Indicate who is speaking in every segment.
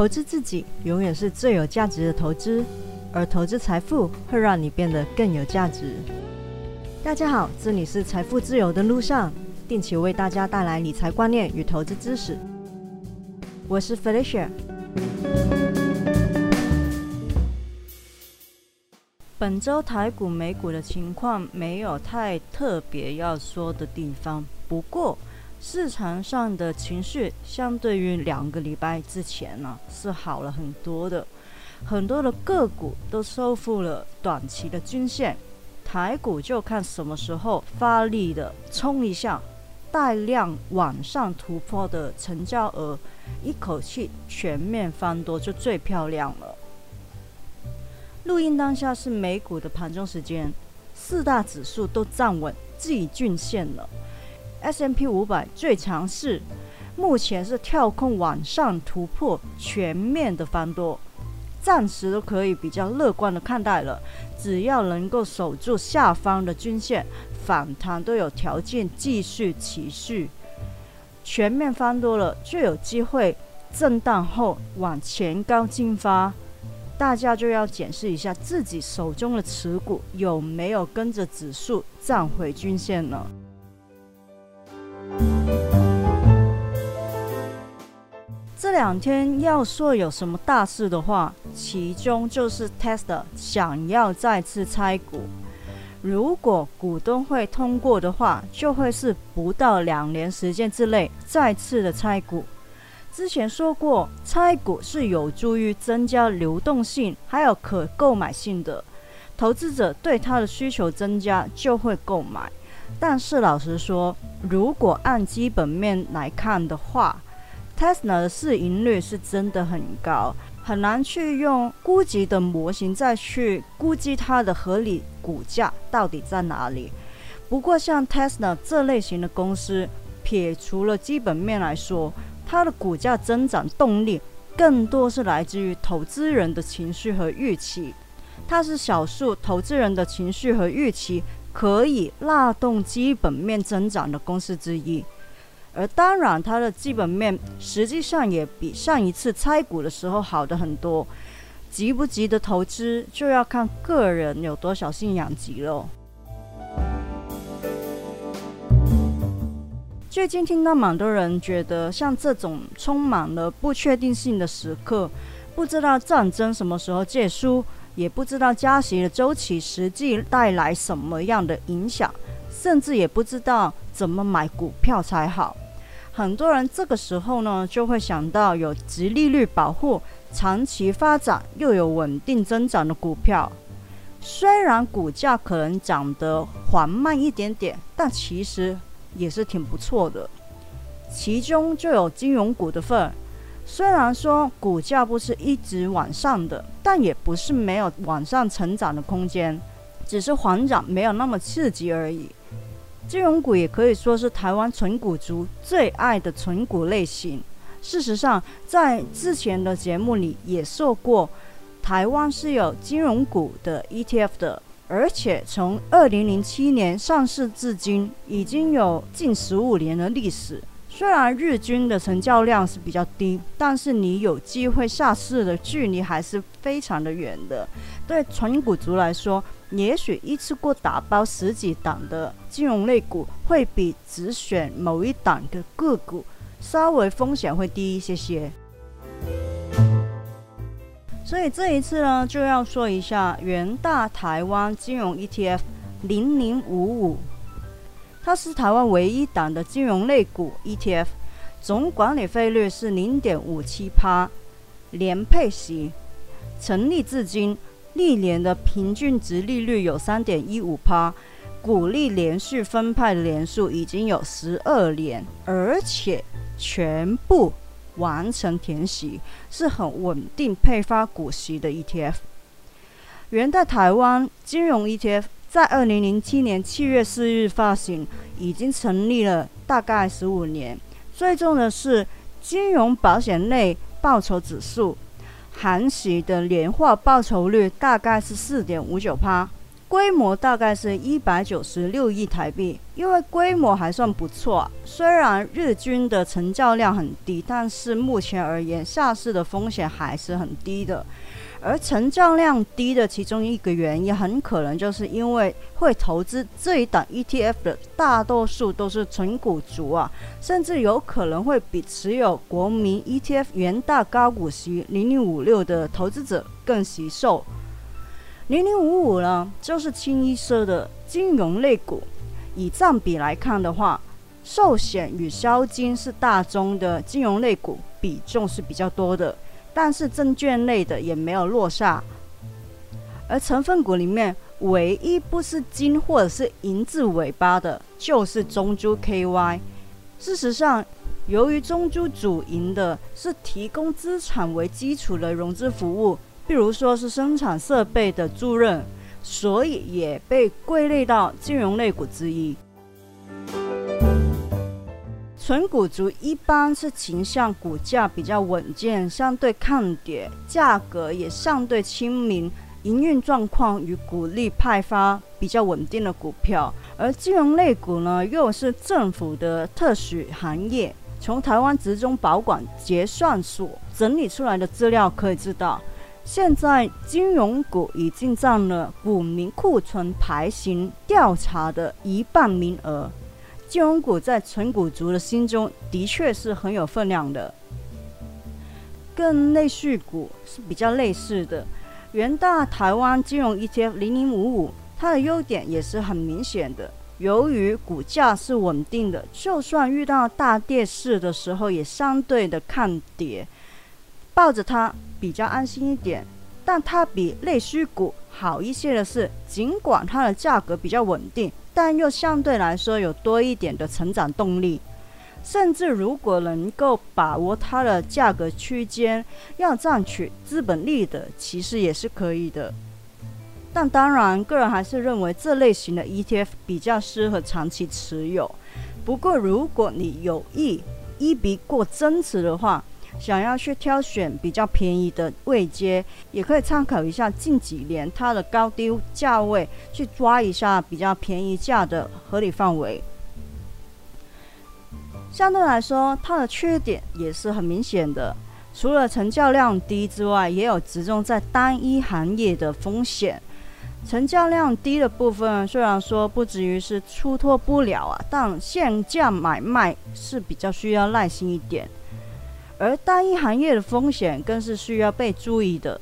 Speaker 1: 投资自己永远是最有价值的投资，而投资财富会让你变得更有价值。大家好，这里是财富自由的路上，定期为大家带来理财观念与投资知识。我是 Felicia。本周台股、美股的情况没有太特别要说的地方，不过。市场上的情绪相对于两个礼拜之前呢是好了很多的，很多的个股都收复了短期的均线，台股就看什么时候发力的冲一下，带量往上突破的成交额，一口气全面翻多就最漂亮了。录音当下是美股的盘中时间，四大指数都站稳季均线了。S M P 五百最强势，目前是跳空往上突破，全面的翻多，暂时都可以比较乐观的看待了。只要能够守住下方的均线，反弹都有条件继续持续。全面翻多了，就有机会震荡后往前高进发。大家就要检视一下自己手中的持股有没有跟着指数站回均线呢？这两天要说有什么大事的话，其中就是 Tesla 想要再次拆股。如果股东会通过的话，就会是不到两年时间之内再次的拆股。之前说过，拆股是有助于增加流动性，还有可购买性的，投资者对它的需求增加就会购买。但是老实说，如果按基本面来看的话，Tesla 的市盈率是真的很高，很难去用估计的模型再去估计它的合理股价到底在哪里。不过像 Tesla 这类型的公司，撇除了基本面来说，它的股价增长动力更多是来自于投资人的情绪和预期。它是少数投资人的情绪和预期。可以拉动基本面增长的公司之一，而当然，它的基本面实际上也比上一次拆股的时候好的很多。急不急的投资，就要看个人有多少信仰急了。最近听到蛮多人觉得，像这种充满了不确定性的时刻，不知道战争什么时候结束。也不知道加息的周期实际带来什么样的影响，甚至也不知道怎么买股票才好。很多人这个时候呢，就会想到有直利率保护、长期发展又有稳定增长的股票。虽然股价可能涨得缓慢一点点，但其实也是挺不错的。其中就有金融股的份。虽然说股价不是一直往上的，但也不是没有往上成长的空间，只是缓涨没有那么刺激而已。金融股也可以说是台湾纯股族最爱的纯股类型。事实上，在之前的节目里也说过，台湾是有金融股的 ETF 的，而且从二零零七年上市至今，已经有近十五年的历史。虽然日均的成交量是比较低，但是你有机会下市的距离还是非常的远的。对纯股族来说，也许一次过打包十几档的金融类股，会比只选某一档的个股稍微风险会低一些些。所以这一次呢，就要说一下元大台湾金融 ETF 零零五五。它是台湾唯一档的金融类股 ETF，总管理费率是零点五七趴，年配息，成立至今历年的平均值利率有三点一五趴，股利连续分派的年数已经有十二年，而且全部完成填息，是很稳定配发股息的 ETF。元代台湾金融 ETF。在二零零七年七月四日发行，已经成立了大概十五年。最重要的是金融保险类报酬指数，含息的年化报酬率大概是四点五九趴，规模大概是一百九十六亿台币，因为规模还算不错。虽然日均的成交量很低，但是目前而言，下市的风险还是很低的。而成交量低的其中一个原因，很可能就是因为会投资这一档 ETF 的大多数都是纯股族啊，甚至有可能会比持有国民 ETF 元大高股息零零五六的投资者更惜售。零零五五呢，就是清一色的金融类股，以占比来看的话，寿险与销金是大宗的金融类股，比重是比较多的。但是证券类的也没有落下，而成分股里面唯一不是金或者是银字尾巴的，就是中珠 KY。事实上，由于中珠主营的是提供资产为基础的融资服务，比如说是生产设备的租赁，所以也被归类到金融类股之一。纯股族一般是倾向股价比较稳健、相对抗跌、价格也相对亲民、营运状况与股利派发比较稳定的股票。而金融类股呢，又是政府的特许行业。从台湾职中保管结算所整理出来的资料可以知道，现在金融股已经占了股民库存排行调查的一半名额。金融股在纯股族的心中的确是很有分量的，跟内需股是比较类似的。元大台湾金融 ETF 零零五五，它的优点也是很明显的。由于股价是稳定的，就算遇到大跌市的时候，也相对的抗跌，抱着它比较安心一点。但它比内需股好一些的是，尽管它的价格比较稳定。但又相对来说有多一点的成长动力，甚至如果能够把握它的价格区间，要赚取资本利的，其实也是可以的。但当然，个人还是认为这类型的 ETF 比较适合长期持有。不过，如果你有意一笔过增持的话，想要去挑选比较便宜的位阶，也可以参考一下近几年它的高低价位，去抓一下比较便宜价的合理范围。相对来说，它的缺点也是很明显的，除了成交量低之外，也有集中在单一行业的风险。成交量低的部分，虽然说不至于是出脱不了啊，但限价买卖是比较需要耐心一点。而单一行业的风险更是需要被注意的，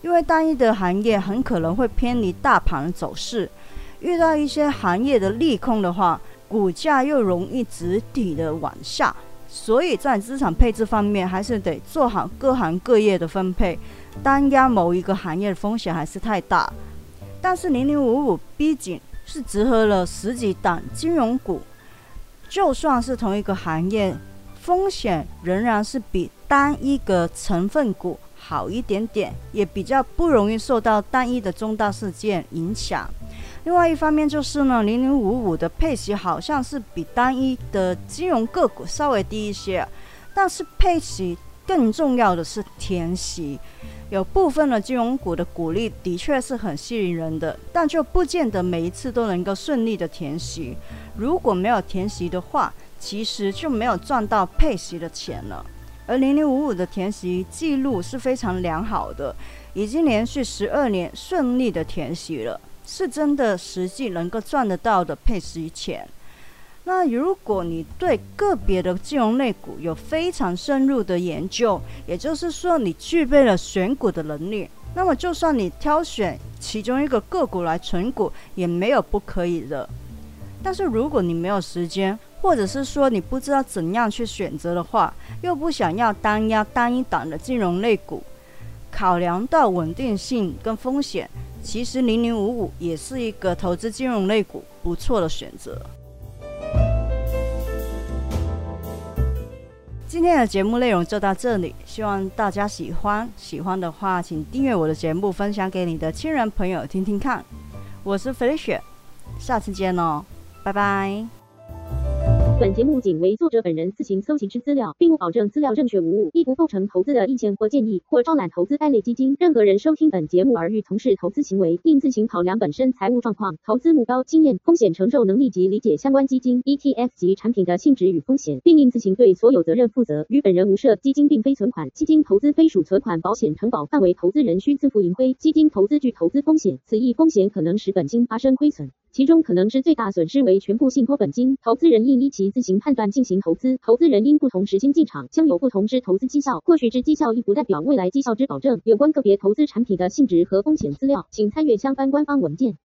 Speaker 1: 因为单一的行业很可能会偏离大盘的走势，遇到一些行业的利空的话，股价又容易直底的往下，所以在资产配置方面还是得做好各行各业的分配，单压某一个行业的风险还是太大。但是零零五五毕竟是集合了十几档金融股，就算是同一个行业。风险仍然是比单一个成分股好一点点，也比较不容易受到单一的重大事件影响。另外一方面就是呢，零零五五的配息好像是比单一的金融个股稍微低一些，但是配息更重要的是填息。有部分的金融股的股利的确是很吸引人的，但就不见得每一次都能够顺利的填息。如果没有填息的话，其实就没有赚到配息的钱了，而零零五五的填息记录是非常良好的，已经连续十二年顺利的填息了，是真的实际能够赚得到的配息钱。那如果你对个别的金融类股有非常深入的研究，也就是说你具备了选股的能力，那么就算你挑选其中一个个股来存股，也没有不可以的。但是如果你没有时间，或者是说你不知道怎样去选择的话，又不想要单压单一档的金融类股，考量到稳定性跟风险，其实零零五五也是一个投资金融类股不错的选择。今天的节目内容就到这里，希望大家喜欢。喜欢的话，请订阅我的节目，分享给你的亲人朋友听听看。我是 Felicia，下次见哦，拜拜。
Speaker 2: 本节目仅为作者本人自行搜集之资料，并不保证资料正确无误，亦不构成投资的意见或建议，或招揽投资该类基金。任何人收听本节目而欲从事投资行为，应自行考量本身财务状况、投资目标、经验、风险承受能力及理解相关基金、ETF 及产品的性质与风险，并应自行对所有责任负责。与本人无涉。基金并非存款，基金投资非属存款保险承保范围，投资人需自负盈亏。基金投资具投资风险，此一风险可能使本金发生亏损。其中可能之最大损失为全部信托本金，投资人应依其自行判断进行投资。投资人因不同时间进场，将有不同之投资绩效。或许之绩效亦不代表未来绩效之保证。有关个别投资产品的性质和风险资料，请参阅相关官方文件。